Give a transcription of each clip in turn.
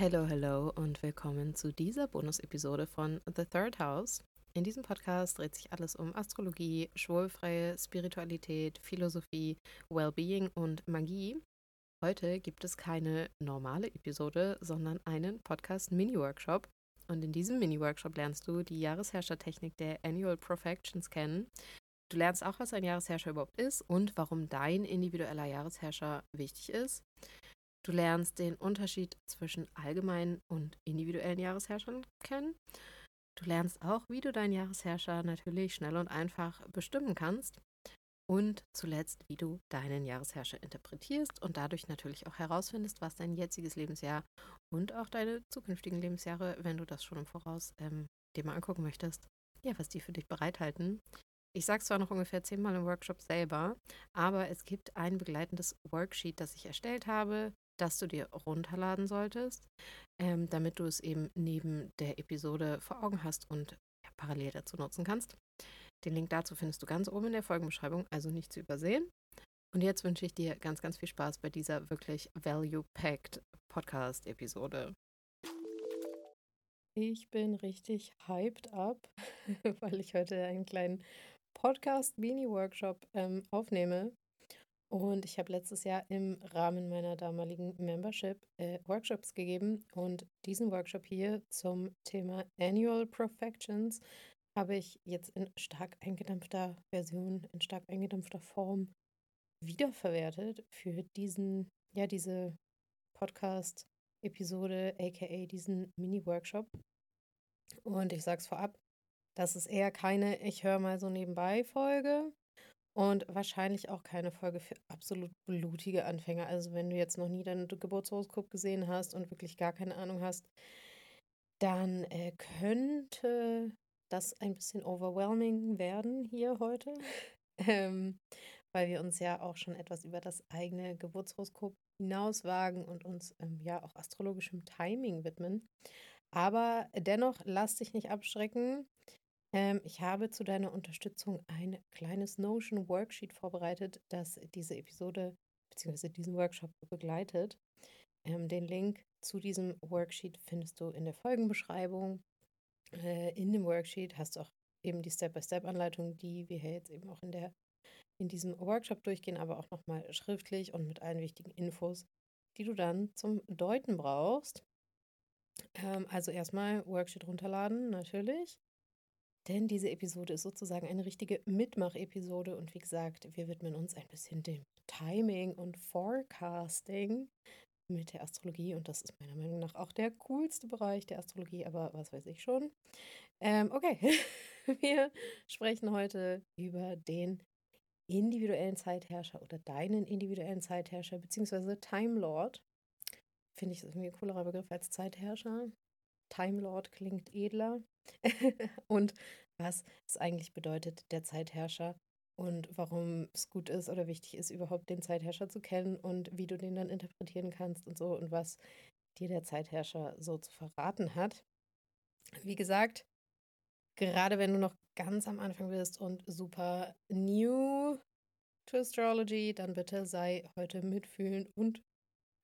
Hello, hello und willkommen zu dieser Bonus-Episode von The Third House. In diesem Podcast dreht sich alles um Astrologie, schwulfreie Spiritualität, Philosophie, Wellbeing und Magie. Heute gibt es keine normale Episode, sondern einen Podcast-Mini-Workshop. Und in diesem Mini-Workshop lernst du die Jahresherrschertechnik der Annual Perfections kennen. Du lernst auch, was ein Jahresherrscher überhaupt ist und warum dein individueller Jahresherrscher wichtig ist. Du lernst den Unterschied zwischen allgemeinen und individuellen Jahresherrschern kennen. Du lernst auch, wie du deinen Jahresherrscher natürlich schnell und einfach bestimmen kannst. Und zuletzt, wie du deinen Jahresherrscher interpretierst und dadurch natürlich auch herausfindest, was dein jetziges Lebensjahr und auch deine zukünftigen Lebensjahre, wenn du das schon im Voraus ähm, dir mal angucken möchtest, ja, was die für dich bereithalten. Ich sage zwar noch ungefähr zehnmal im Workshop selber, aber es gibt ein begleitendes Worksheet, das ich erstellt habe, das du dir runterladen solltest, ähm, damit du es eben neben der Episode vor Augen hast und ja, parallel dazu nutzen kannst. Den Link dazu findest du ganz oben in der Folgenbeschreibung, also nicht zu übersehen. Und jetzt wünsche ich dir ganz, ganz viel Spaß bei dieser wirklich value-packed Podcast-Episode. Ich bin richtig hyped up, weil ich heute einen kleinen Podcast-Mini-Workshop ähm, aufnehme und ich habe letztes Jahr im Rahmen meiner damaligen Membership äh, Workshops gegeben. Und diesen Workshop hier zum Thema Annual Perfections habe ich jetzt in stark eingedampfter Version, in stark eingedampfter Form wiederverwertet für diesen, ja, diese Podcast-Episode, aka diesen Mini-Workshop. Und ich sage es vorab, das ist eher keine Ich höre mal so nebenbei Folge, und wahrscheinlich auch keine Folge für absolut blutige Anfänger. Also wenn du jetzt noch nie dein Geburtshoroskop gesehen hast und wirklich gar keine Ahnung hast, dann äh, könnte das ein bisschen overwhelming werden hier heute. ähm, weil wir uns ja auch schon etwas über das eigene Geburtshoroskop hinauswagen und uns ähm, ja auch astrologischem Timing widmen. Aber dennoch lass dich nicht abschrecken. Ähm, ich habe zu deiner Unterstützung ein kleines Notion-Worksheet vorbereitet, das diese Episode bzw. diesen Workshop begleitet. Ähm, den Link zu diesem Worksheet findest du in der Folgenbeschreibung. Äh, in dem Worksheet hast du auch eben die Step-by-Step-Anleitung, die wir hier jetzt eben auch in, der, in diesem Workshop durchgehen, aber auch nochmal schriftlich und mit allen wichtigen Infos, die du dann zum Deuten brauchst. Ähm, also erstmal Worksheet runterladen, natürlich. Denn diese Episode ist sozusagen eine richtige Mitmach-Episode und wie gesagt, wir widmen uns ein bisschen dem Timing und Forecasting mit der Astrologie und das ist meiner Meinung nach auch der coolste Bereich der Astrologie, aber was weiß ich schon. Ähm, okay, wir sprechen heute über den individuellen Zeitherrscher oder deinen individuellen Zeitherrscher beziehungsweise Time Lord. Finde ich das irgendwie ein coolerer Begriff als Zeitherrscher. Time Lord klingt edler. und was es eigentlich bedeutet, der Zeitherrscher und warum es gut ist oder wichtig ist, überhaupt den Zeitherrscher zu kennen und wie du den dann interpretieren kannst und so und was dir der Zeitherrscher so zu verraten hat. Wie gesagt, gerade wenn du noch ganz am Anfang bist und super new to Astrology, dann bitte sei heute mitfühlend und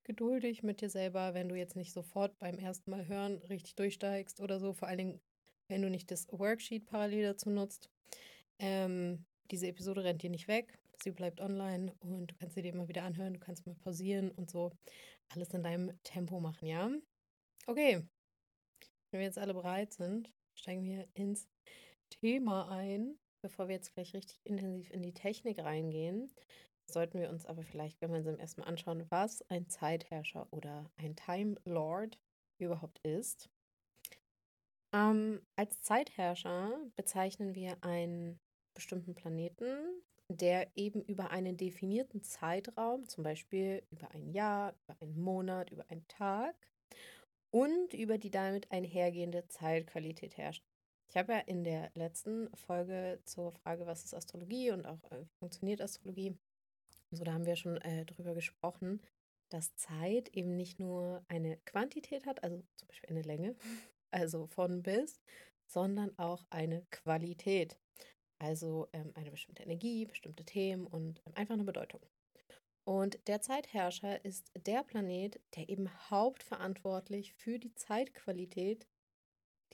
geduldig mit dir selber, wenn du jetzt nicht sofort beim ersten Mal hören richtig durchsteigst oder so. Vor allen Dingen, wenn du nicht das Worksheet parallel dazu nutzt. Ähm, diese Episode rennt dir nicht weg. Sie bleibt online und du kannst sie dir immer wieder anhören. Du kannst mal pausieren und so alles in deinem Tempo machen, ja? Okay. Wenn wir jetzt alle bereit sind, steigen wir ins Thema ein. Bevor wir jetzt gleich richtig intensiv in die Technik reingehen, sollten wir uns aber vielleicht gemeinsam erstmal anschauen, was ein Zeitherrscher oder ein Time Lord überhaupt ist. Ähm, als Zeitherrscher bezeichnen wir einen bestimmten Planeten, der eben über einen definierten Zeitraum, zum Beispiel über ein Jahr, über einen Monat, über einen Tag und über die damit einhergehende Zeitqualität herrscht. Ich habe ja in der letzten Folge zur Frage, was ist Astrologie und auch äh, wie funktioniert Astrologie, so, da haben wir schon äh, drüber gesprochen, dass Zeit eben nicht nur eine Quantität hat, also zum Beispiel eine Länge, also von bis, sondern auch eine Qualität. Also ähm, eine bestimmte Energie, bestimmte Themen und ähm, einfach eine Bedeutung. Und der Zeitherrscher ist der Planet, der eben hauptverantwortlich für die Zeitqualität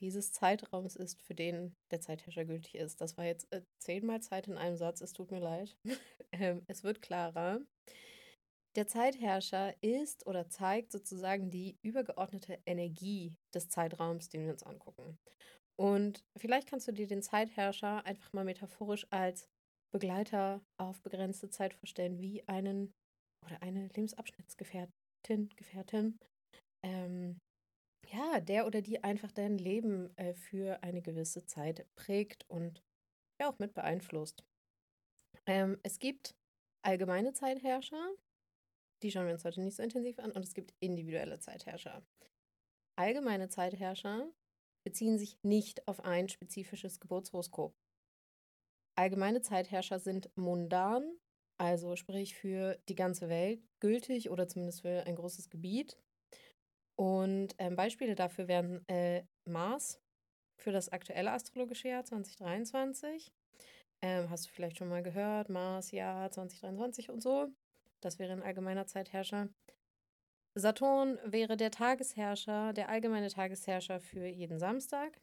dieses Zeitraums ist, für den der Zeitherrscher gültig ist. Das war jetzt äh, zehnmal Zeit in einem Satz, es tut mir leid. ähm, es wird klarer. Der Zeitherrscher ist oder zeigt sozusagen die übergeordnete Energie des Zeitraums, den wir uns angucken. Und vielleicht kannst du dir den Zeitherrscher einfach mal metaphorisch als Begleiter auf begrenzte Zeit vorstellen, wie einen oder eine Lebensabschnittsgefährtin, Gefährtin, ähm, ja, der oder die einfach dein Leben äh, für eine gewisse Zeit prägt und ja auch mit beeinflusst. Ähm, es gibt allgemeine Zeitherrscher, die schauen wir uns heute nicht so intensiv an, und es gibt individuelle Zeitherrscher. Allgemeine Zeitherrscher beziehen sich nicht auf ein spezifisches Geburtshoroskop. Allgemeine Zeitherrscher sind mundan, also sprich für die ganze Welt gültig oder zumindest für ein großes Gebiet. Und ähm, Beispiele dafür wären äh, Mars für das aktuelle astrologische Jahr 2023. Ähm, hast du vielleicht schon mal gehört, Mars Jahr 2023 und so. Das wäre ein allgemeiner Zeitherrscher. Saturn wäre der Tagesherrscher, der allgemeine Tagesherrscher für jeden Samstag.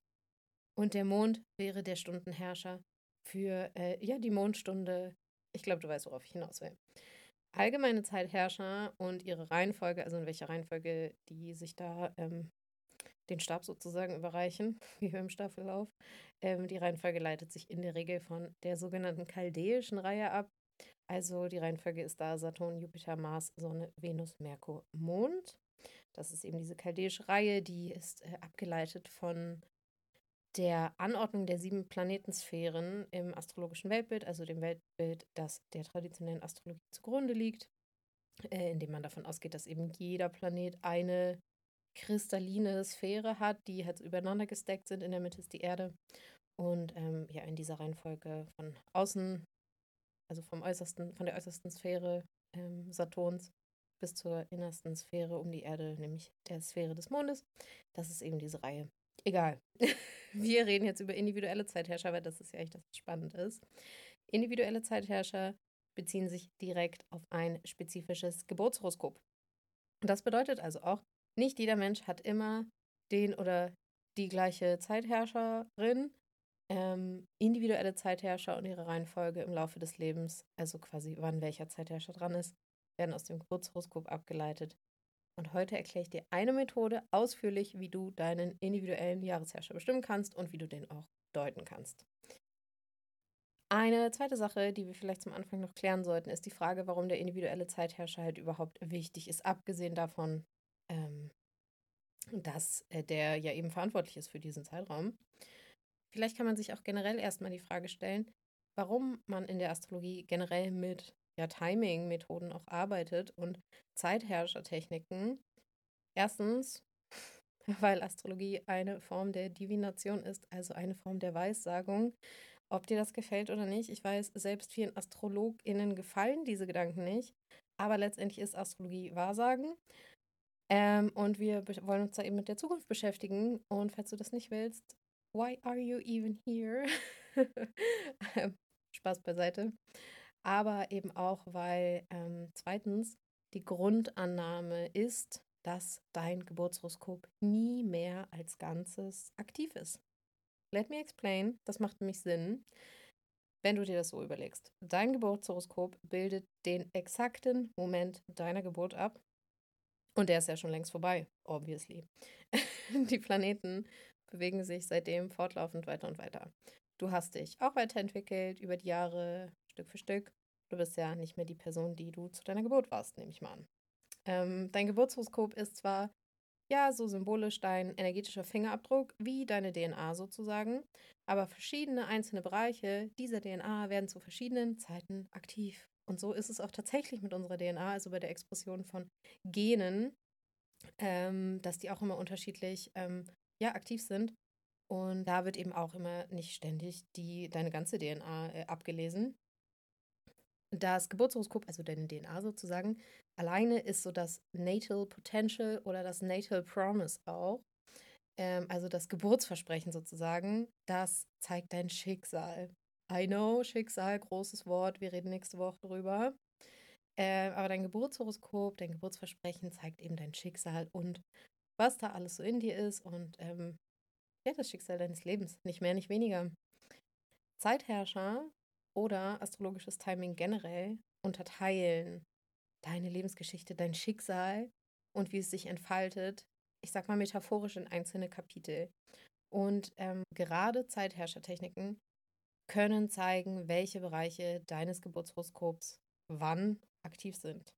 Und der Mond wäre der Stundenherrscher für äh, ja, die Mondstunde. Ich glaube, du weißt, worauf ich hinaus will allgemeine Zeitherrscher und ihre Reihenfolge, also in welcher Reihenfolge die sich da ähm, den Stab sozusagen überreichen, wie wir im Staffellauf. Ähm, die Reihenfolge leitet sich in der Regel von der sogenannten chaldäischen Reihe ab. Also die Reihenfolge ist da Saturn, Jupiter, Mars, Sonne, Venus, Merkur, Mond. Das ist eben diese chaldäische Reihe, die ist äh, abgeleitet von der Anordnung der sieben Planetensphären im astrologischen Weltbild, also dem Weltbild, das der traditionellen Astrologie zugrunde liegt, äh, indem man davon ausgeht, dass eben jeder Planet eine kristalline Sphäre hat, die halt übereinander gesteckt sind. In der Mitte ist die Erde. Und ähm, ja, in dieser Reihenfolge von außen, also vom äußersten, von der äußersten Sphäre ähm, Saturns bis zur innersten Sphäre um die Erde, nämlich der Sphäre des Mondes. Das ist eben diese Reihe. Egal. Wir reden jetzt über individuelle Zeitherrscher, weil das ist ja echt das, was spannend ist. Individuelle Zeitherrscher beziehen sich direkt auf ein spezifisches Geburtshoroskop. Das bedeutet also auch, nicht jeder Mensch hat immer den oder die gleiche Zeitherrscherin. Ähm, individuelle Zeitherrscher und ihre Reihenfolge im Laufe des Lebens, also quasi wann welcher Zeitherrscher dran ist, werden aus dem Geburtshoroskop abgeleitet und heute erkläre ich dir eine Methode ausführlich, wie du deinen individuellen Jahresherrscher bestimmen kannst und wie du den auch deuten kannst. Eine zweite Sache, die wir vielleicht zum Anfang noch klären sollten, ist die Frage, warum der individuelle Zeitherrscher halt überhaupt wichtig ist, abgesehen davon, ähm, dass äh, der ja eben verantwortlich ist für diesen Zeitraum. Vielleicht kann man sich auch generell erstmal die Frage stellen, warum man in der Astrologie generell mit ja, Timing-Methoden auch arbeitet und Zeitherrschertechniken. Erstens, weil Astrologie eine Form der Divination ist, also eine Form der Weissagung. Ob dir das gefällt oder nicht, ich weiß, selbst vielen AstrologInnen gefallen diese Gedanken nicht, aber letztendlich ist Astrologie Wahrsagen. Ähm, und wir wollen uns da eben mit der Zukunft beschäftigen. Und falls du das nicht willst, why are you even here? Spaß beiseite aber eben auch, weil ähm, zweitens die Grundannahme ist, dass dein Geburtshoroskop nie mehr als Ganzes aktiv ist. Let me explain, das macht nämlich Sinn, wenn du dir das so überlegst. Dein Geburtshoroskop bildet den exakten Moment deiner Geburt ab. Und der ist ja schon längst vorbei, obviously. Die Planeten bewegen sich seitdem fortlaufend weiter und weiter. Du hast dich auch weiterentwickelt über die Jahre, Stück für Stück. Du bist ja nicht mehr die Person, die du zu deiner Geburt warst, nehme ich mal an. Ähm, dein Geburtshoroskop ist zwar ja so symbolisch dein energetischer Fingerabdruck, wie deine DNA sozusagen, aber verschiedene einzelne Bereiche dieser DNA werden zu verschiedenen Zeiten aktiv. Und so ist es auch tatsächlich mit unserer DNA, also bei der Expression von Genen, ähm, dass die auch immer unterschiedlich ähm, ja, aktiv sind. Und da wird eben auch immer nicht ständig die, deine ganze DNA äh, abgelesen. Das Geburtshoroskop, also deine DNA sozusagen, alleine ist so das Natal Potential oder das Natal Promise auch. Ähm, also das Geburtsversprechen sozusagen, das zeigt dein Schicksal. I know, Schicksal, großes Wort, wir reden nächste Woche drüber. Äh, aber dein Geburtshoroskop, dein Geburtsversprechen zeigt eben dein Schicksal und was da alles so in dir ist und ähm, ja, das Schicksal deines Lebens. Nicht mehr, nicht weniger. Zeitherrscher oder astrologisches Timing generell unterteilen deine Lebensgeschichte, dein Schicksal und wie es sich entfaltet, ich sag mal metaphorisch in einzelne Kapitel. Und ähm, gerade Zeitherrschertechniken können zeigen, welche Bereiche deines Geburtshoroskops wann aktiv sind.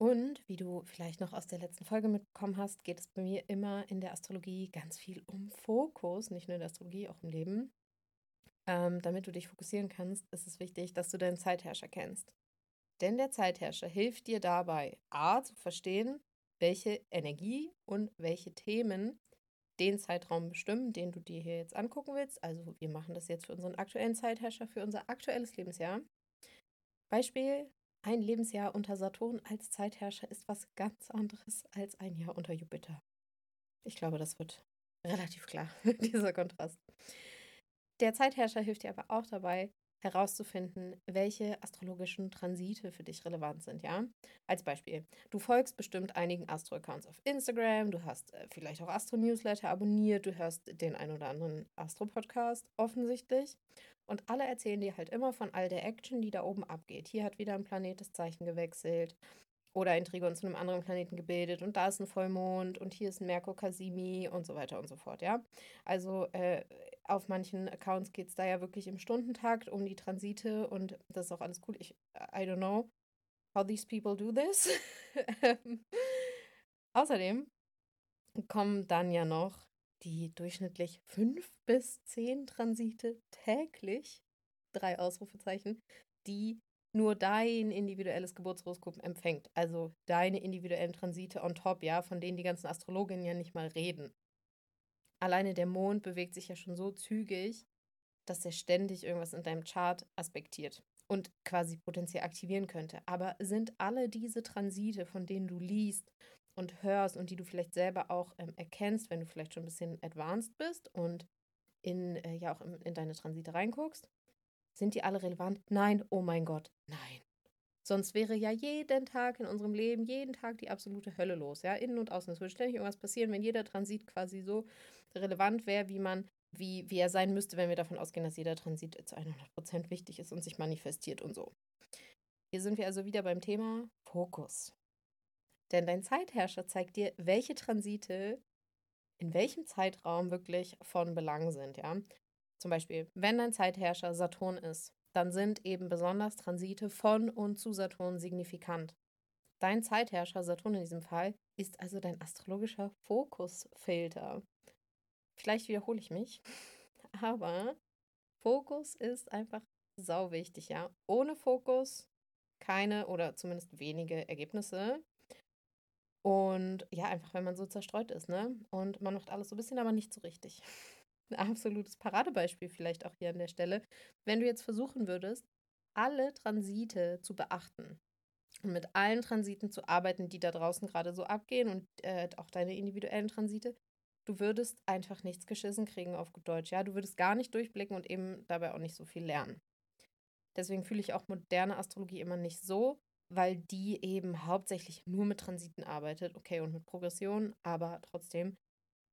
Und wie du vielleicht noch aus der letzten Folge mitbekommen hast, geht es bei mir immer in der Astrologie ganz viel um Fokus, nicht nur in der Astrologie, auch im Leben. Ähm, damit du dich fokussieren kannst, ist es wichtig, dass du deinen Zeitherrscher kennst. Denn der Zeitherrscher hilft dir dabei, a, zu verstehen, welche Energie und welche Themen den Zeitraum bestimmen, den du dir hier jetzt angucken willst. Also wir machen das jetzt für unseren aktuellen Zeitherrscher, für unser aktuelles Lebensjahr. Beispiel, ein Lebensjahr unter Saturn als Zeitherrscher ist was ganz anderes als ein Jahr unter Jupiter. Ich glaube, das wird relativ klar, dieser Kontrast. Der Zeitherrscher hilft dir aber auch dabei, herauszufinden, welche astrologischen Transite für dich relevant sind, ja? Als Beispiel, du folgst bestimmt einigen Astro-Accounts auf Instagram, du hast äh, vielleicht auch Astro-Newsletter abonniert, du hörst den ein oder anderen Astro-Podcast offensichtlich und alle erzählen dir halt immer von all der Action, die da oben abgeht. Hier hat wieder ein Planet das Zeichen gewechselt oder ein Trigon zu einem anderen Planeten gebildet und da ist ein Vollmond und hier ist ein Merkur Casimi und so weiter und so fort, ja? Also äh, auf manchen Accounts geht es da ja wirklich im Stundentakt um die Transite und das ist auch alles cool. Ich, I don't know how these people do this. Außerdem kommen dann ja noch die durchschnittlich fünf bis zehn Transite täglich, drei Ausrufezeichen, die nur dein individuelles Geburtshoroskop empfängt. Also deine individuellen Transite on top, ja, von denen die ganzen Astrologinnen ja nicht mal reden alleine der Mond bewegt sich ja schon so zügig, dass er ständig irgendwas in deinem Chart aspektiert und quasi potenziell aktivieren könnte. Aber sind alle diese Transite, von denen du liest und hörst und die du vielleicht selber auch ähm, erkennst, wenn du vielleicht schon ein bisschen advanced bist und in, äh, ja auch in, in deine Transite reinguckst, sind die alle relevant? Nein, oh mein Gott, nein. Sonst wäre ja jeden Tag in unserem Leben, jeden Tag die absolute Hölle los, ja, innen und außen. Es würde ständig irgendwas passieren, wenn jeder Transit quasi so relevant wäre, wie man, wie, wie er sein müsste, wenn wir davon ausgehen, dass jeder Transit zu 100% wichtig ist und sich manifestiert und so. Hier sind wir also wieder beim Thema Fokus. Denn dein Zeitherrscher zeigt dir, welche Transite in welchem Zeitraum wirklich von Belang sind, ja. Zum Beispiel, wenn dein Zeitherrscher Saturn ist, dann sind eben besonders Transite von und zu Saturn signifikant. Dein Zeitherrscher, Saturn in diesem Fall, ist also dein astrologischer Fokusfilter. Vielleicht wiederhole ich mich, aber Fokus ist einfach sau wichtig, ja. Ohne Fokus keine oder zumindest wenige Ergebnisse. Und ja, einfach wenn man so zerstreut ist, ne? Und man macht alles so ein bisschen, aber nicht so richtig ein absolutes Paradebeispiel vielleicht auch hier an der Stelle. Wenn du jetzt versuchen würdest, alle Transite zu beachten und mit allen Transiten zu arbeiten, die da draußen gerade so abgehen und äh, auch deine individuellen Transite, du würdest einfach nichts geschissen kriegen auf Deutsch. Ja, du würdest gar nicht durchblicken und eben dabei auch nicht so viel lernen. Deswegen fühle ich auch moderne Astrologie immer nicht so, weil die eben hauptsächlich nur mit Transiten arbeitet, okay, und mit Progression, aber trotzdem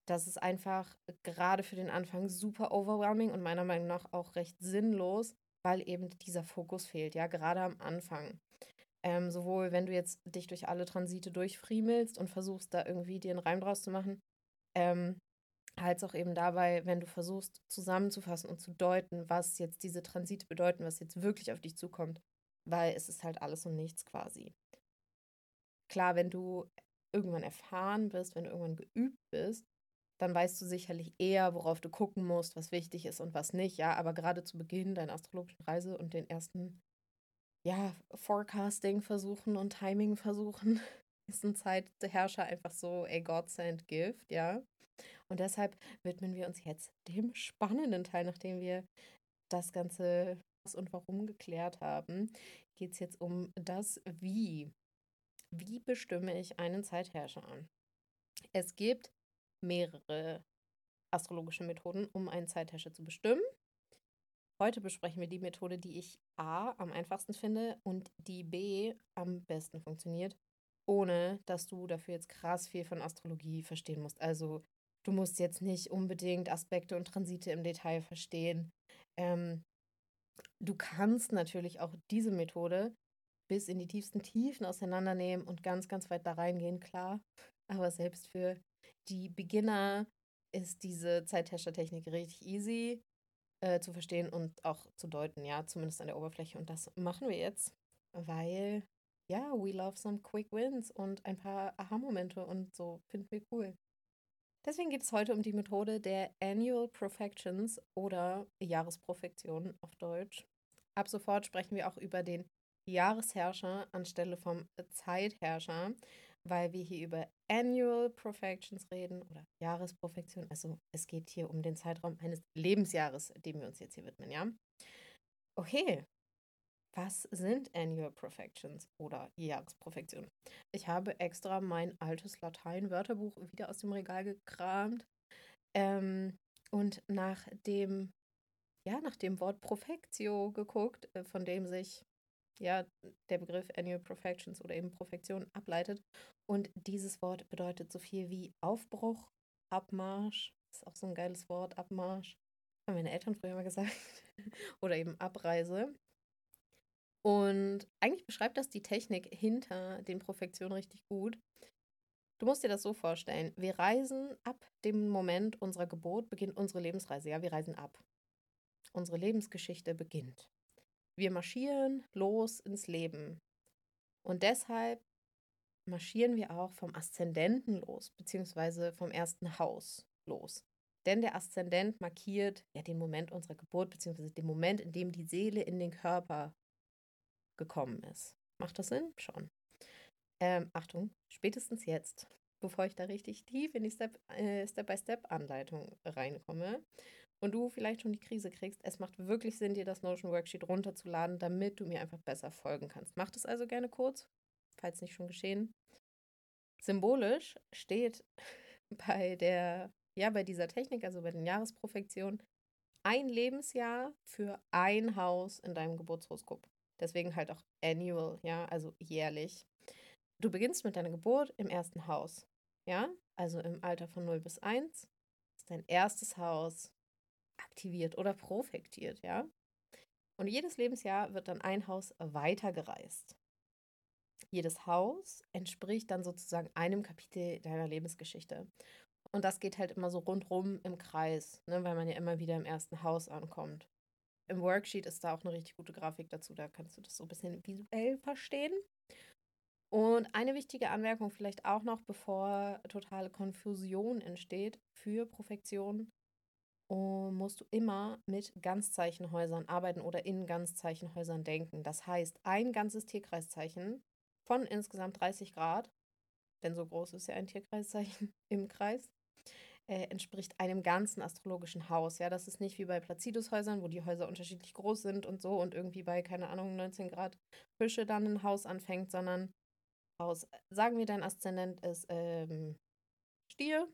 das ist einfach gerade für den Anfang super overwhelming und meiner Meinung nach auch recht sinnlos, weil eben dieser Fokus fehlt, ja, gerade am Anfang. Ähm, sowohl wenn du jetzt dich durch alle Transite durchfriemelst und versuchst, da irgendwie dir einen Reim draus zu machen, ähm, als auch eben dabei, wenn du versuchst zusammenzufassen und zu deuten, was jetzt diese Transite bedeuten, was jetzt wirklich auf dich zukommt, weil es ist halt alles und nichts quasi. Klar, wenn du irgendwann erfahren bist, wenn du irgendwann geübt bist, dann weißt du sicherlich eher, worauf du gucken musst, was wichtig ist und was nicht. Ja, aber gerade zu Beginn deiner astrologischen Reise und den ersten, ja, Forecasting-Versuchen und Timing-Versuchen ist ein Zeitherrscher einfach so a Godsend Gift, ja. Und deshalb widmen wir uns jetzt dem spannenden Teil, nachdem wir das Ganze was und warum geklärt haben, geht es jetzt um das Wie. Wie bestimme ich einen Zeitherrscher an? Es gibt mehrere astrologische Methoden, um einen Zeitherrscher zu bestimmen. heute besprechen wir die Methode, die ich A am einfachsten finde und die B am besten funktioniert, ohne dass du dafür jetzt krass viel von Astrologie verstehen musst. Also du musst jetzt nicht unbedingt Aspekte und Transite im Detail verstehen. Ähm, du kannst natürlich auch diese Methode bis in die tiefsten Tiefen auseinandernehmen und ganz, ganz weit da reingehen, klar. Aber selbst für die Beginner ist diese Zeitherrschertechnik richtig easy äh, zu verstehen und auch zu deuten, ja, zumindest an der Oberfläche. Und das machen wir jetzt, weil, ja, we love some quick wins und ein paar Aha-Momente und so finden wir cool. Deswegen geht es heute um die Methode der Annual Profections oder Jahresprofektion auf Deutsch. Ab sofort sprechen wir auch über den Jahresherrscher anstelle vom Zeitherrscher, weil wir hier über Annual Perfections reden oder Jahresprofektion. Also es geht hier um den Zeitraum eines Lebensjahres, dem wir uns jetzt hier widmen, ja? Okay, was sind Annual Perfections oder Jahresprofektion? Ich habe extra mein altes Latein-Wörterbuch wieder aus dem Regal gekramt ähm, und nach dem, ja, nach dem Wort Profectio geguckt, äh, von dem sich ja, der Begriff Annual Perfections oder eben Profektion ableitet. Und dieses Wort bedeutet so viel wie Aufbruch, Abmarsch. Ist auch so ein geiles Wort, Abmarsch. Haben meine Eltern früher mal gesagt. oder eben Abreise. Und eigentlich beschreibt das die Technik hinter den Profektionen richtig gut. Du musst dir das so vorstellen. Wir reisen ab dem Moment unserer Geburt, beginnt unsere Lebensreise. Ja, wir reisen ab. Unsere Lebensgeschichte beginnt. Wir marschieren los ins Leben. Und deshalb marschieren wir auch vom Aszendenten los, beziehungsweise vom ersten Haus los. Denn der Aszendent markiert ja den Moment unserer Geburt, beziehungsweise den Moment, in dem die Seele in den Körper gekommen ist. Macht das Sinn? Schon. Ähm, Achtung, spätestens jetzt, bevor ich da richtig tief in die äh, Step-by-Step-Anleitung äh, Step reinkomme, und du vielleicht schon die Krise kriegst, es macht wirklich Sinn, dir das Notion Worksheet runterzuladen, damit du mir einfach besser folgen kannst. Mach das also gerne kurz, falls nicht schon geschehen. Symbolisch steht bei der, ja, bei dieser Technik, also bei den Jahresprofektionen, ein Lebensjahr für ein Haus in deinem Geburtshoroskop. Deswegen halt auch annual, ja, also jährlich. Du beginnst mit deiner Geburt im ersten Haus, ja, also im Alter von 0 bis 1 ist dein erstes Haus aktiviert oder profektiert, ja. Und jedes Lebensjahr wird dann ein Haus weitergereist. Jedes Haus entspricht dann sozusagen einem Kapitel deiner Lebensgeschichte. Und das geht halt immer so rundrum im Kreis, ne, weil man ja immer wieder im ersten Haus ankommt. Im Worksheet ist da auch eine richtig gute Grafik dazu, da kannst du das so ein bisschen visuell verstehen. Und eine wichtige Anmerkung vielleicht auch noch, bevor totale Konfusion entsteht für Profektion, musst du immer mit Ganzzeichenhäusern arbeiten oder in Ganzzeichenhäusern denken. Das heißt, ein ganzes Tierkreiszeichen von insgesamt 30 Grad, denn so groß ist ja ein Tierkreiszeichen im Kreis, äh, entspricht einem ganzen astrologischen Haus. Ja, das ist nicht wie bei Placidushäusern, wo die Häuser unterschiedlich groß sind und so und irgendwie bei, keine Ahnung, 19 Grad Fische dann ein Haus anfängt, sondern Haus, sagen wir, dein Aszendent ist ähm, Stier,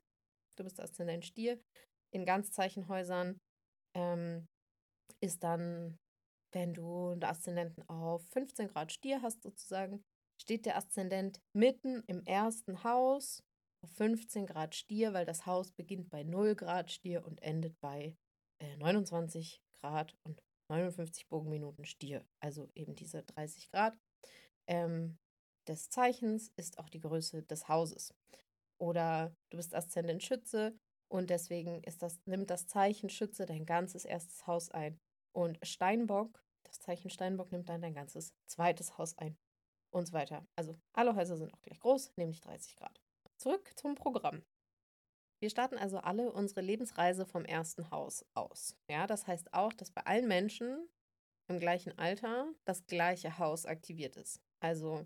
du bist Aszendent Stier, in Ganzzeichenhäusern ähm, ist dann, wenn du einen Aszendenten auf 15 Grad Stier hast, sozusagen, steht der Aszendent mitten im ersten Haus auf 15 Grad Stier, weil das Haus beginnt bei 0 Grad Stier und endet bei äh, 29 Grad und 59 Bogenminuten Stier. Also eben diese 30 Grad ähm, des Zeichens ist auch die Größe des Hauses. Oder du bist Aszendent Schütze, und deswegen das, nimmt das Zeichen Schütze dein ganzes erstes Haus ein. Und Steinbock, das Zeichen Steinbock nimmt dann dein ganzes zweites Haus ein. Und so weiter. Also alle Häuser sind auch gleich groß, nämlich 30 Grad. Zurück zum Programm. Wir starten also alle unsere Lebensreise vom ersten Haus aus. Ja, das heißt auch, dass bei allen Menschen im gleichen Alter das gleiche Haus aktiviert ist. Also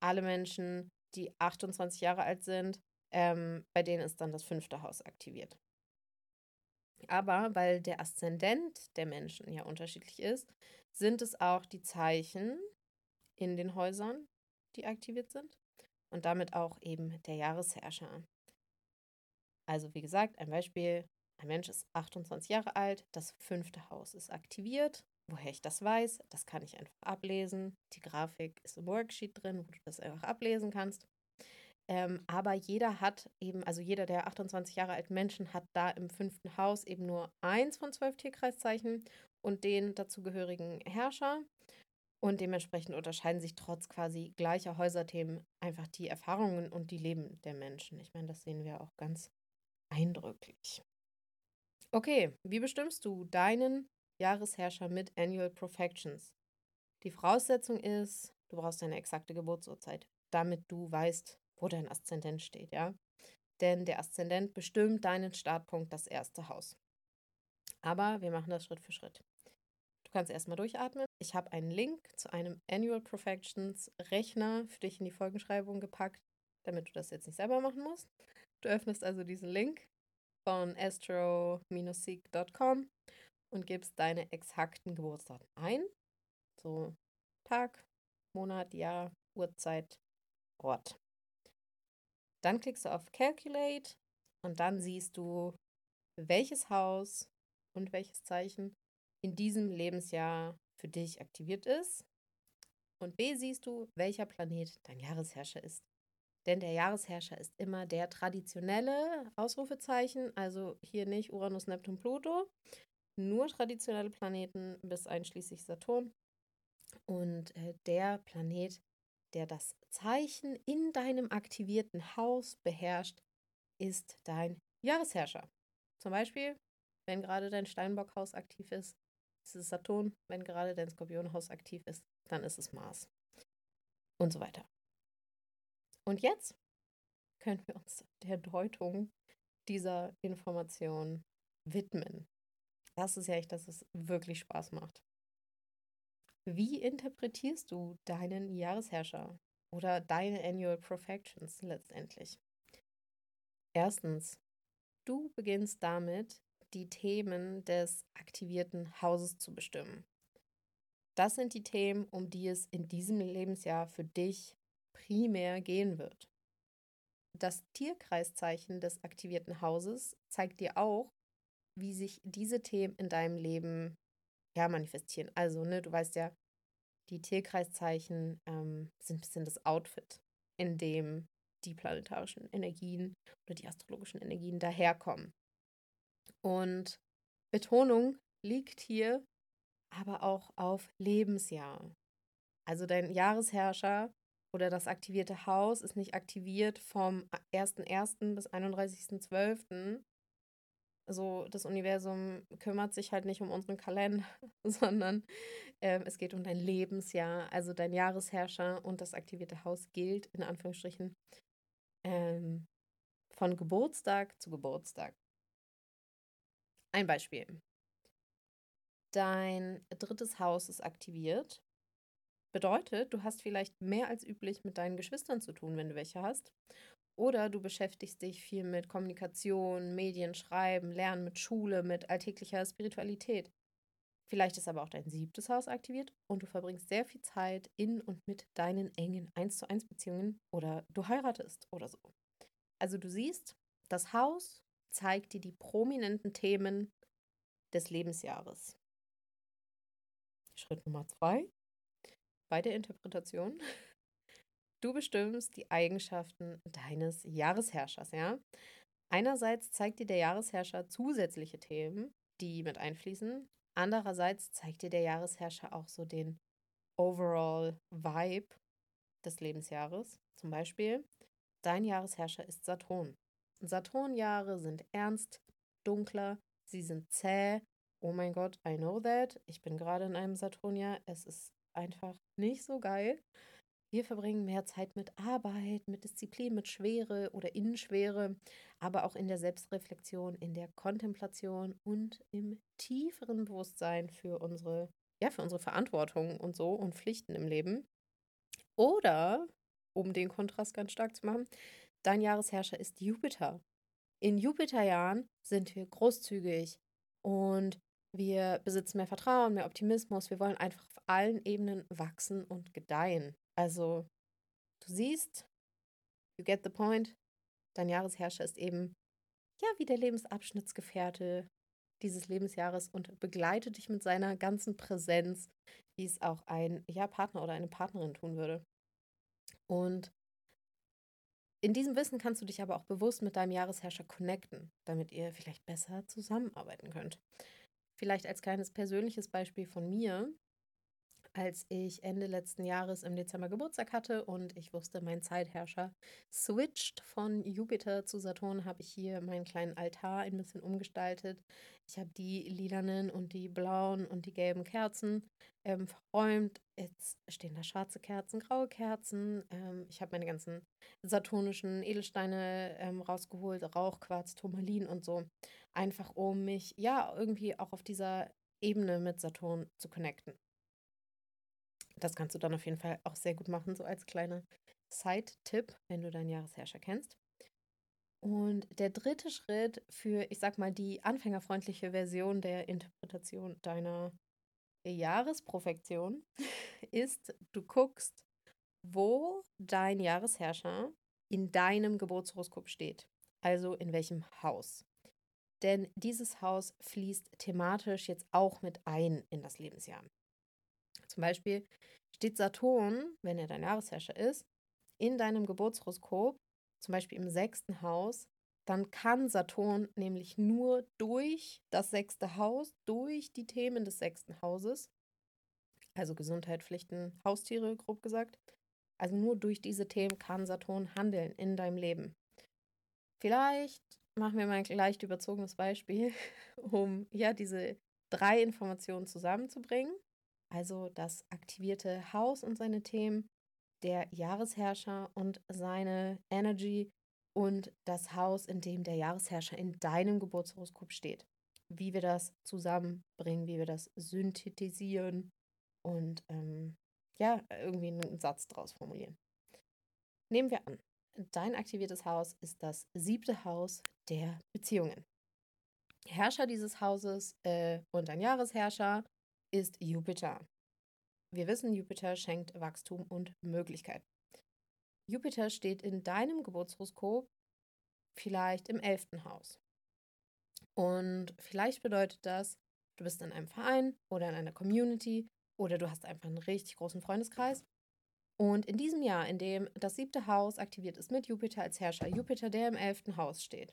alle Menschen, die 28 Jahre alt sind, ähm, bei denen ist dann das fünfte Haus aktiviert. Aber weil der Aszendent der Menschen ja unterschiedlich ist, sind es auch die Zeichen in den Häusern, die aktiviert sind und damit auch eben der Jahresherrscher. Also wie gesagt, ein Beispiel, ein Mensch ist 28 Jahre alt, das fünfte Haus ist aktiviert. Woher ich das weiß, das kann ich einfach ablesen. Die Grafik ist im Worksheet drin, wo du das einfach ablesen kannst. Ähm, aber jeder hat eben, also jeder der 28 Jahre alten Menschen hat da im fünften Haus eben nur eins von zwölf Tierkreiszeichen und den dazugehörigen Herrscher. Und dementsprechend unterscheiden sich trotz quasi gleicher Häuserthemen einfach die Erfahrungen und die Leben der Menschen. Ich meine, das sehen wir auch ganz eindrücklich. Okay, wie bestimmst du deinen Jahresherrscher mit Annual Perfections? Die Voraussetzung ist, du brauchst eine exakte Geburtsurzeit, damit du weißt, wo dein Aszendent steht, ja? Denn der Aszendent bestimmt deinen Startpunkt, das erste Haus. Aber wir machen das Schritt für Schritt kannst erstmal durchatmen. Ich habe einen Link zu einem Annual Perfections Rechner für dich in die Folgenschreibung gepackt, damit du das jetzt nicht selber machen musst. Du öffnest also diesen Link von astro-seek.com und gibst deine exakten Geburtsdaten ein. So Tag, Monat, Jahr, Uhrzeit, Ort. Dann klickst du auf Calculate und dann siehst du, welches Haus und welches Zeichen in diesem Lebensjahr für dich aktiviert ist. Und B siehst du, welcher Planet dein Jahresherrscher ist. Denn der Jahresherrscher ist immer der traditionelle Ausrufezeichen, also hier nicht Uranus, Neptun, Pluto, nur traditionelle Planeten bis einschließlich Saturn. Und äh, der Planet, der das Zeichen in deinem aktivierten Haus beherrscht, ist dein Jahresherrscher. Zum Beispiel, wenn gerade dein Steinbockhaus aktiv ist, ist es Saturn. Wenn gerade dein Skorpionhaus aktiv ist, dann ist es Mars. Und so weiter. Und jetzt können wir uns der Deutung dieser Information widmen. Das ist ja echt, dass es wirklich Spaß macht. Wie interpretierst du deinen Jahresherrscher oder deine Annual Perfections letztendlich? Erstens, du beginnst damit, die Themen des aktivierten Hauses zu bestimmen. Das sind die Themen, um die es in diesem Lebensjahr für dich primär gehen wird. Das Tierkreiszeichen des aktivierten Hauses zeigt dir auch, wie sich diese Themen in deinem Leben manifestieren. Also, ne, du weißt ja, die Tierkreiszeichen ähm, sind ein bisschen das Outfit, in dem die planetarischen Energien oder die astrologischen Energien daherkommen. Und Betonung liegt hier aber auch auf Lebensjahr. Also dein Jahresherrscher oder das aktivierte Haus ist nicht aktiviert vom 1.1. bis 31.12. Also das Universum kümmert sich halt nicht um unseren Kalender, sondern äh, es geht um dein Lebensjahr. Also dein Jahresherrscher und das aktivierte Haus gilt in Anführungsstrichen ähm, von Geburtstag zu Geburtstag. Ein Beispiel. Dein drittes Haus ist aktiviert. Bedeutet, du hast vielleicht mehr als üblich mit deinen Geschwistern zu tun, wenn du welche hast. Oder du beschäftigst dich viel mit Kommunikation, Medien, Schreiben, Lernen, mit Schule, mit alltäglicher Spiritualität. Vielleicht ist aber auch dein siebtes Haus aktiviert und du verbringst sehr viel Zeit in und mit deinen engen 1 zu 1 Beziehungen oder du heiratest oder so. Also du siehst, das Haus zeigt dir die prominenten Themen des Lebensjahres. Schritt Nummer zwei bei der Interpretation. Du bestimmst die Eigenschaften deines Jahresherrschers, ja? Einerseits zeigt dir der Jahresherrscher zusätzliche Themen, die mit einfließen. Andererseits zeigt dir der Jahresherrscher auch so den Overall Vibe des Lebensjahres. Zum Beispiel, dein Jahresherrscher ist Saturn. Saturnjahre sind ernst, dunkler, sie sind zäh. Oh mein Gott, I know that. Ich bin gerade in einem Saturnjahr. Es ist einfach nicht so geil. Wir verbringen mehr Zeit mit Arbeit, mit Disziplin, mit Schwere oder Innenschwere, aber auch in der Selbstreflexion, in der Kontemplation und im tieferen Bewusstsein für unsere, ja, für unsere Verantwortung und so und Pflichten im Leben. Oder, um den Kontrast ganz stark zu machen, Dein Jahresherrscher ist Jupiter. In Jupiterjahren sind wir großzügig und wir besitzen mehr Vertrauen, mehr Optimismus. Wir wollen einfach auf allen Ebenen wachsen und gedeihen. Also, du siehst, you get the point. Dein Jahresherrscher ist eben, ja, wie der Lebensabschnittsgefährte dieses Lebensjahres und begleitet dich mit seiner ganzen Präsenz, wie es auch ein ja, Partner oder eine Partnerin tun würde. Und in diesem Wissen kannst du dich aber auch bewusst mit deinem Jahresherrscher connecten, damit ihr vielleicht besser zusammenarbeiten könnt. Vielleicht als kleines persönliches Beispiel von mir als ich Ende letzten Jahres im Dezember Geburtstag hatte und ich wusste, mein Zeitherrscher switcht von Jupiter zu Saturn, habe ich hier meinen kleinen Altar ein bisschen umgestaltet. Ich habe die lilanen und die blauen und die gelben Kerzen ähm, verräumt. Jetzt stehen da schwarze Kerzen, graue Kerzen. Ähm, ich habe meine ganzen saturnischen Edelsteine ähm, rausgeholt, Rauchquarz, Turmalin und so. Einfach um mich ja irgendwie auch auf dieser Ebene mit Saturn zu connecten. Das kannst du dann auf jeden Fall auch sehr gut machen, so als kleiner Side-Tipp, wenn du deinen Jahresherrscher kennst. Und der dritte Schritt für, ich sag mal, die anfängerfreundliche Version der Interpretation deiner Jahresprofektion ist, du guckst, wo dein Jahresherrscher in deinem Geburtshoroskop steht. Also in welchem Haus. Denn dieses Haus fließt thematisch jetzt auch mit ein in das Lebensjahr. Zum Beispiel steht Saturn, wenn er dein Jahresherrscher ist, in deinem Geburtshoroskop, zum Beispiel im sechsten Haus, dann kann Saturn nämlich nur durch das sechste Haus, durch die Themen des sechsten Hauses, also Gesundheit, Pflichten, Haustiere, grob gesagt, also nur durch diese Themen kann Saturn handeln in deinem Leben. Vielleicht machen wir mal ein leicht überzogenes Beispiel, um ja diese drei Informationen zusammenzubringen also das aktivierte Haus und seine Themen, der Jahresherrscher und seine Energy und das Haus, in dem der Jahresherrscher in deinem Geburtshoroskop steht. Wie wir das zusammenbringen, wie wir das synthetisieren und ähm, ja, irgendwie einen Satz daraus formulieren. Nehmen wir an, dein aktiviertes Haus ist das siebte Haus der Beziehungen. Herrscher dieses Hauses äh, und ein Jahresherrscher ist Jupiter. Wir wissen, Jupiter schenkt Wachstum und Möglichkeit. Jupiter steht in deinem Geburtshoroskop vielleicht im elften Haus. Und vielleicht bedeutet das, du bist in einem Verein oder in einer Community oder du hast einfach einen richtig großen Freundeskreis. Und in diesem Jahr, in dem das siebte Haus aktiviert ist mit Jupiter als Herrscher, Jupiter, der im elften Haus steht.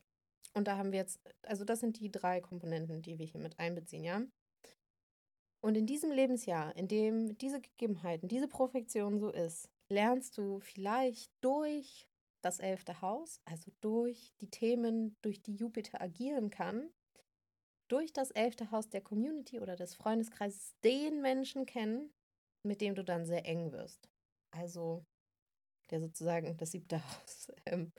Und da haben wir jetzt, also das sind die drei Komponenten, die wir hier mit einbeziehen, ja. Und in diesem Lebensjahr, in dem diese Gegebenheiten, diese Perfektion so ist, lernst du vielleicht durch das elfte Haus, also durch die Themen, durch die Jupiter agieren kann, durch das elfte Haus der Community oder des Freundeskreises den Menschen kennen, mit dem du dann sehr eng wirst. Also der sozusagen das siebte Haus, ähm,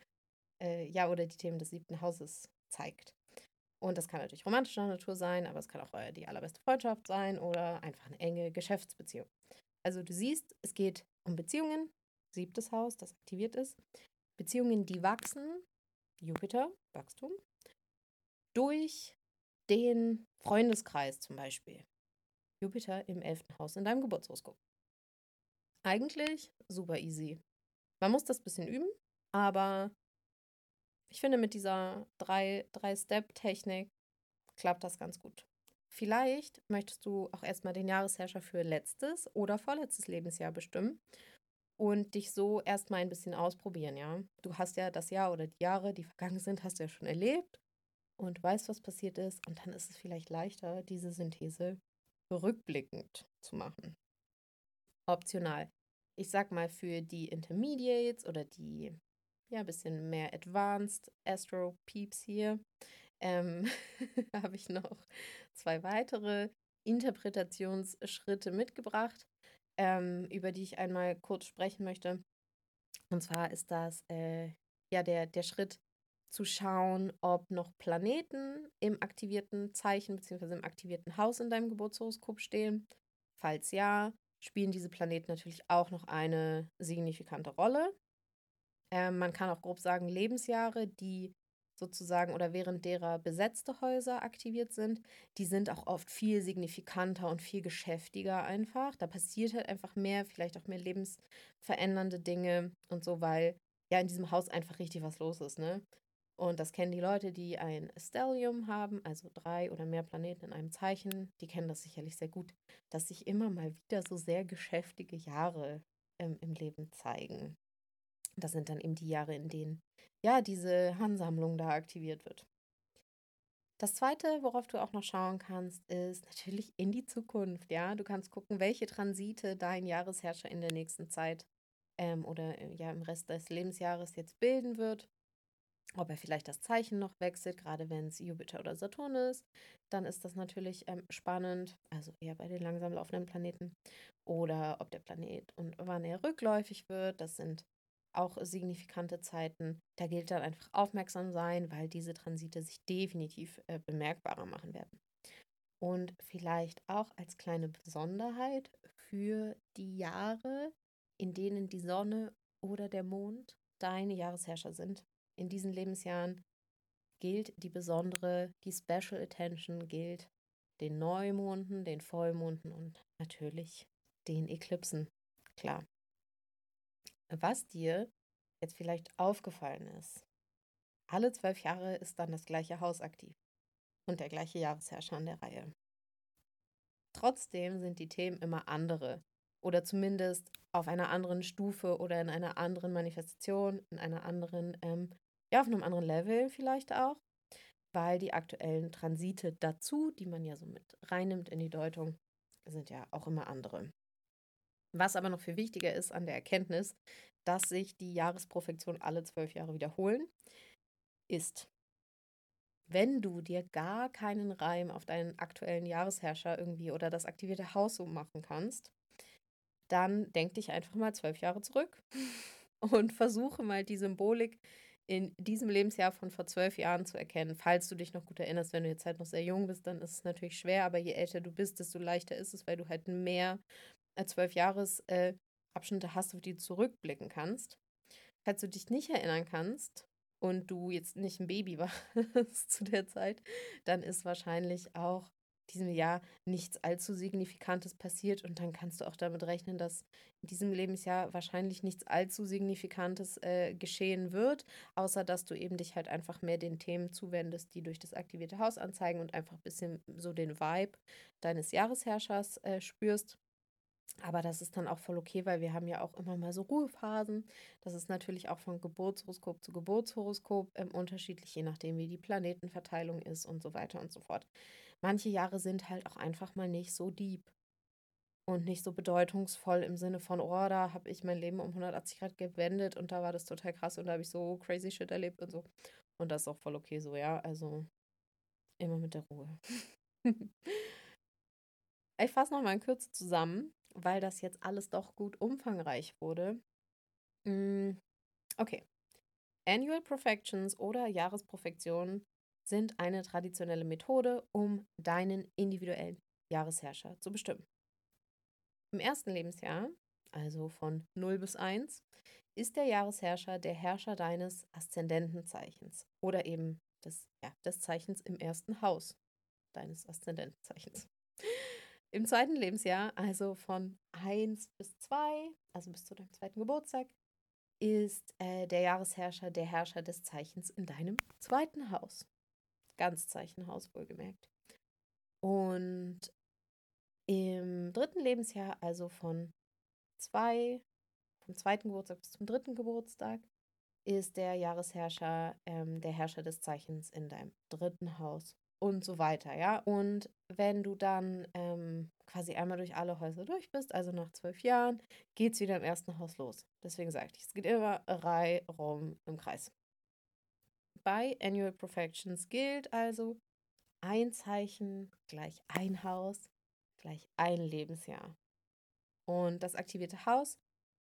äh, ja, oder die Themen des siebten Hauses zeigt. Und das kann natürlich romantischer Natur sein, aber es kann auch äh, die allerbeste Freundschaft sein oder einfach eine enge Geschäftsbeziehung. Also du siehst, es geht um Beziehungen, siebtes Haus, das aktiviert ist. Beziehungen, die wachsen, Jupiter, Wachstum, durch den Freundeskreis zum Beispiel. Jupiter im elften Haus in deinem Geburtshoroskop. Eigentlich super easy. Man muss das bisschen üben, aber ich finde, mit dieser Drei-Step-Technik klappt das ganz gut. Vielleicht möchtest du auch erstmal den Jahresherrscher für letztes oder vorletztes Lebensjahr bestimmen und dich so erstmal ein bisschen ausprobieren, ja. Du hast ja das Jahr oder die Jahre, die vergangen sind, hast du ja schon erlebt und weißt, was passiert ist und dann ist es vielleicht leichter, diese Synthese rückblickend zu machen. Optional. Ich sag mal für die Intermediates oder die ja, ein bisschen mehr Advanced Astro Peeps hier, ähm, habe ich noch zwei weitere Interpretationsschritte mitgebracht, ähm, über die ich einmal kurz sprechen möchte. Und zwar ist das äh, ja der, der Schritt zu schauen, ob noch Planeten im aktivierten Zeichen bzw. im aktivierten Haus in deinem Geburtshoroskop stehen. Falls ja, spielen diese Planeten natürlich auch noch eine signifikante Rolle. Ähm, man kann auch grob sagen, Lebensjahre, die sozusagen oder während derer besetzte Häuser aktiviert sind, die sind auch oft viel signifikanter und viel geschäftiger einfach. Da passiert halt einfach mehr, vielleicht auch mehr lebensverändernde Dinge und so, weil ja in diesem Haus einfach richtig was los ist, ne? Und das kennen die Leute, die ein Stellium haben, also drei oder mehr Planeten in einem Zeichen. Die kennen das sicherlich sehr gut, dass sich immer mal wieder so sehr geschäftige Jahre ähm, im Leben zeigen. Das sind dann eben die Jahre, in denen ja diese Ansammlung da aktiviert wird. Das zweite, worauf du auch noch schauen kannst, ist natürlich in die Zukunft. Ja, du kannst gucken, welche Transite dein Jahresherrscher in der nächsten Zeit ähm, oder äh, ja im Rest des Lebensjahres jetzt bilden wird. Ob er vielleicht das Zeichen noch wechselt, gerade wenn es Jupiter oder Saturn ist, dann ist das natürlich ähm, spannend, also eher bei den langsam laufenden Planeten. Oder ob der Planet und wann er rückläufig wird, das sind auch signifikante Zeiten. Da gilt dann einfach aufmerksam sein, weil diese Transite sich definitiv äh, bemerkbarer machen werden. Und vielleicht auch als kleine Besonderheit für die Jahre, in denen die Sonne oder der Mond deine Jahresherrscher sind. In diesen Lebensjahren gilt die besondere, die Special Attention gilt den Neumonden, den Vollmonden und natürlich den Eklipsen. Klar. Was dir jetzt vielleicht aufgefallen ist, alle zwölf Jahre ist dann das gleiche Haus aktiv und der gleiche Jahresherrscher an der Reihe. Trotzdem sind die Themen immer andere oder zumindest auf einer anderen Stufe oder in einer anderen Manifestation, in einer anderen, ähm, ja, auf einem anderen Level vielleicht auch, weil die aktuellen Transite dazu, die man ja so mit reinnimmt in die Deutung, sind ja auch immer andere. Was aber noch viel wichtiger ist an der Erkenntnis, dass sich die Jahresprofektion alle zwölf Jahre wiederholen, ist, wenn du dir gar keinen Reim auf deinen aktuellen Jahresherrscher irgendwie oder das aktivierte Haus so machen kannst, dann denk dich einfach mal zwölf Jahre zurück und versuche mal die Symbolik in diesem Lebensjahr von vor zwölf Jahren zu erkennen. Falls du dich noch gut erinnerst, wenn du jetzt halt noch sehr jung bist, dann ist es natürlich schwer, aber je älter du bist, desto leichter ist es, weil du halt mehr zwölf Jahresabschnitte äh, hast, auf die du zurückblicken kannst. Falls du dich nicht erinnern kannst und du jetzt nicht ein Baby warst zu der Zeit, dann ist wahrscheinlich auch diesem Jahr nichts allzu Signifikantes passiert und dann kannst du auch damit rechnen, dass in diesem Lebensjahr wahrscheinlich nichts allzu Signifikantes äh, geschehen wird, außer dass du eben dich halt einfach mehr den Themen zuwendest, die durch das aktivierte Haus anzeigen und einfach ein bisschen so den Vibe deines Jahresherrschers äh, spürst. Aber das ist dann auch voll okay, weil wir haben ja auch immer mal so Ruhephasen. Das ist natürlich auch von Geburtshoroskop zu Geburtshoroskop ähm, unterschiedlich, je nachdem, wie die Planetenverteilung ist und so weiter und so fort. Manche Jahre sind halt auch einfach mal nicht so deep und nicht so bedeutungsvoll im Sinne von, oh, da habe ich mein Leben um 180 Grad gewendet und da war das total krass und da habe ich so crazy shit erlebt und so. Und das ist auch voll okay so, ja. Also immer mit der Ruhe. ich fasse nochmal in Kürze zusammen weil das jetzt alles doch gut umfangreich wurde. Mm, okay. Annual Perfections oder Jahresprofektionen sind eine traditionelle Methode, um deinen individuellen Jahresherrscher zu bestimmen. Im ersten Lebensjahr, also von 0 bis 1, ist der Jahresherrscher der Herrscher deines Aszendentenzeichens oder eben des, ja, des Zeichens im ersten Haus deines Aszendentenzeichens. Im zweiten Lebensjahr, also von 1 bis 2, also bis zu deinem zweiten Geburtstag, ist äh, der Jahresherrscher der Herrscher des Zeichens in deinem zweiten Haus. Ganzzeichenhaus wohlgemerkt. Und im dritten Lebensjahr, also von 2, vom zweiten Geburtstag bis zum dritten Geburtstag, ist der Jahresherrscher ähm, der Herrscher des Zeichens in deinem dritten Haus und so weiter, ja. Und wenn du dann ähm, quasi einmal durch alle Häuser durch bist, also nach zwölf Jahren, geht es wieder im ersten Haus los. Deswegen sage ich, es geht immer rei rum im Kreis. Bei Annual Perfections gilt also ein Zeichen gleich ein Haus gleich ein Lebensjahr. Und das aktivierte Haus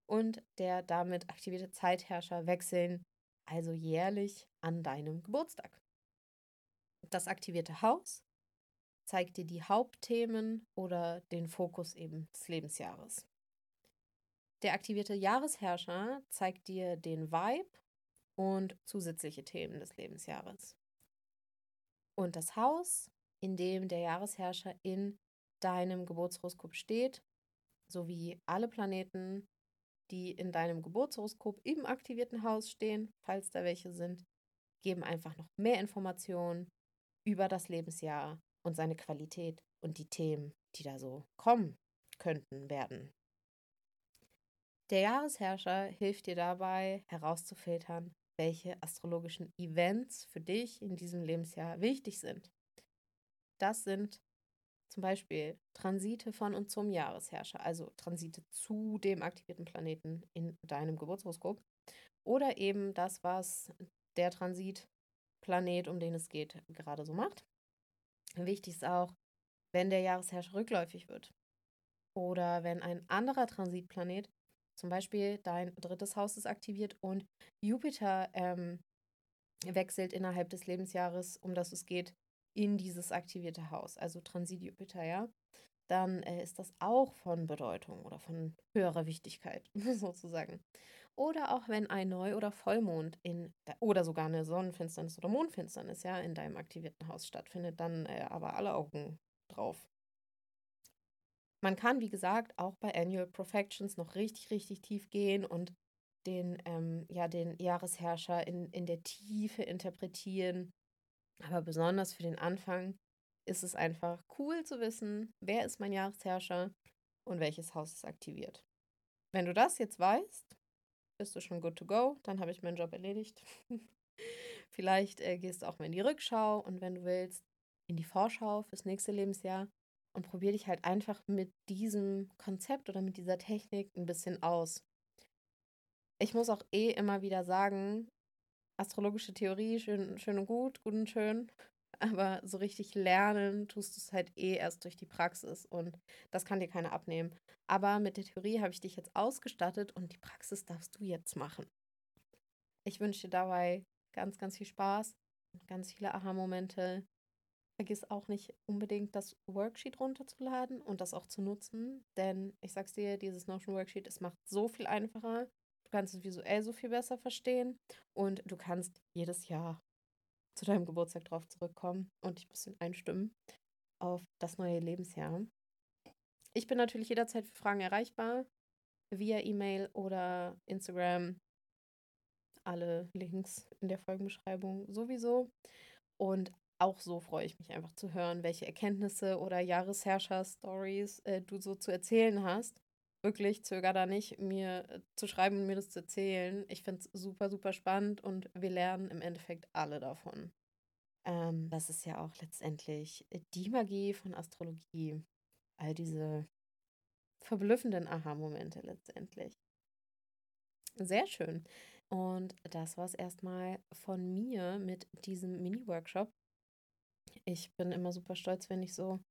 und der damit aktivierte Zeitherrscher wechseln also jährlich an deinem Geburtstag. Das aktivierte Haus zeigt dir die Hauptthemen oder den Fokus eben des Lebensjahres. Der aktivierte Jahresherrscher zeigt dir den Vibe und zusätzliche Themen des Lebensjahres. Und das Haus, in dem der Jahresherrscher in deinem Geburtshoroskop steht, sowie alle Planeten, die in deinem Geburtshoroskop im aktivierten Haus stehen, falls da welche sind, geben einfach noch mehr Informationen über das Lebensjahr und seine Qualität und die Themen, die da so kommen könnten, werden. Der Jahresherrscher hilft dir dabei herauszufiltern, welche astrologischen Events für dich in diesem Lebensjahr wichtig sind. Das sind zum Beispiel Transite von und zum Jahresherrscher, also Transite zu dem aktivierten Planeten in deinem Geburtshoroskop. Oder eben das, was der Transitplanet, um den es geht, gerade so macht. Wichtig ist auch, wenn der Jahresherrscher rückläufig wird. Oder wenn ein anderer Transitplanet, zum Beispiel dein drittes Haus ist aktiviert und Jupiter ähm, wechselt innerhalb des Lebensjahres, um das es geht, in dieses aktivierte Haus, also Transit Jupiter, ja, dann äh, ist das auch von Bedeutung oder von höherer Wichtigkeit sozusagen. Oder auch wenn ein Neu- oder Vollmond in oder sogar eine Sonnenfinsternis oder Mondfinsternis ja in deinem aktivierten Haus stattfindet, dann äh, aber alle Augen drauf. Man kann, wie gesagt, auch bei Annual Perfections noch richtig, richtig tief gehen und den, ähm, ja, den Jahresherrscher in, in der Tiefe interpretieren aber besonders für den Anfang ist es einfach cool zu wissen, wer ist mein Jahresherrscher und welches Haus ist aktiviert. Wenn du das jetzt weißt, bist du schon good to go, dann habe ich meinen Job erledigt. Vielleicht äh, gehst du auch mal in die Rückschau und wenn du willst, in die Vorschau fürs nächste Lebensjahr und probier dich halt einfach mit diesem Konzept oder mit dieser Technik ein bisschen aus. Ich muss auch eh immer wieder sagen, astrologische Theorie, schön, schön und gut, gut und schön. Aber so richtig lernen tust du es halt eh erst durch die Praxis und das kann dir keiner abnehmen. Aber mit der Theorie habe ich dich jetzt ausgestattet und die Praxis darfst du jetzt machen. Ich wünsche dir dabei ganz, ganz viel Spaß und ganz viele Aha-Momente. Vergiss auch nicht unbedingt das Worksheet runterzuladen und das auch zu nutzen, denn ich sag's dir, dieses Notion Worksheet, es macht so viel einfacher. Du kannst es visuell so viel besser verstehen und du kannst jedes Jahr zu deinem Geburtstag drauf zurückkommen und dich ein bisschen einstimmen auf das neue Lebensjahr. Ich bin natürlich jederzeit für Fragen erreichbar, via E-Mail oder Instagram. Alle Links in der Folgenbeschreibung sowieso. Und auch so freue ich mich einfach zu hören, welche Erkenntnisse oder Jahresherrscher-Stories äh, du so zu erzählen hast wirklich, zöger da nicht, mir äh, zu schreiben und mir das zu erzählen. Ich finde es super, super spannend und wir lernen im Endeffekt alle davon. Ähm, das ist ja auch letztendlich die Magie von Astrologie. All diese verblüffenden Aha-Momente letztendlich. Sehr schön. Und das war es erstmal von mir mit diesem Mini-Workshop. Ich bin immer super stolz, wenn ich so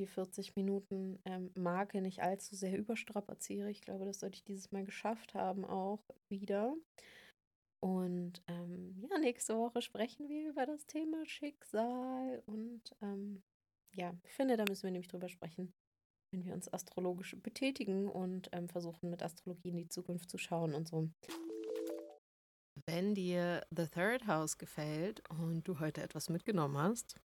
die 40 Minuten ähm, Marke nicht allzu sehr überstrapaziere. Ich glaube, das sollte ich dieses Mal geschafft haben, auch wieder. Und ähm, ja, nächste Woche sprechen wir über das Thema Schicksal. Und ähm, ja, ich finde, da müssen wir nämlich drüber sprechen, wenn wir uns astrologisch betätigen und ähm, versuchen, mit Astrologie in die Zukunft zu schauen und so. Wenn dir The Third House gefällt und du heute etwas mitgenommen hast,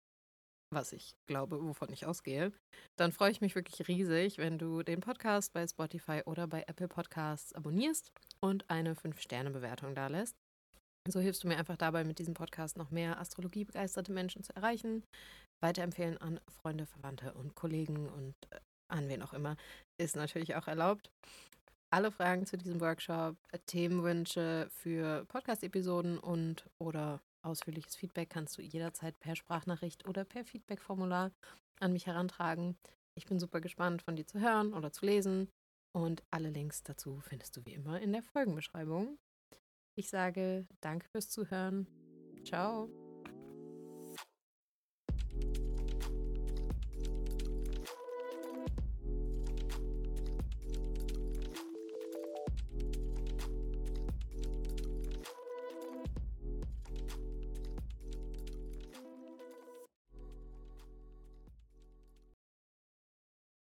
was ich glaube, wovon ich ausgehe, dann freue ich mich wirklich riesig, wenn du den Podcast bei Spotify oder bei Apple Podcasts abonnierst und eine 5-Sterne-Bewertung da lässt. So hilfst du mir einfach dabei, mit diesem Podcast noch mehr astrologiebegeisterte Menschen zu erreichen. Weiterempfehlen an Freunde, Verwandte und Kollegen und äh, an wen auch immer ist natürlich auch erlaubt. Alle Fragen zu diesem Workshop, Themenwünsche für Podcast-Episoden und oder Ausführliches Feedback kannst du jederzeit per Sprachnachricht oder per Feedback-Formular an mich herantragen. Ich bin super gespannt, von dir zu hören oder zu lesen. Und alle Links dazu findest du wie immer in der Folgenbeschreibung. Ich sage danke fürs Zuhören. Ciao.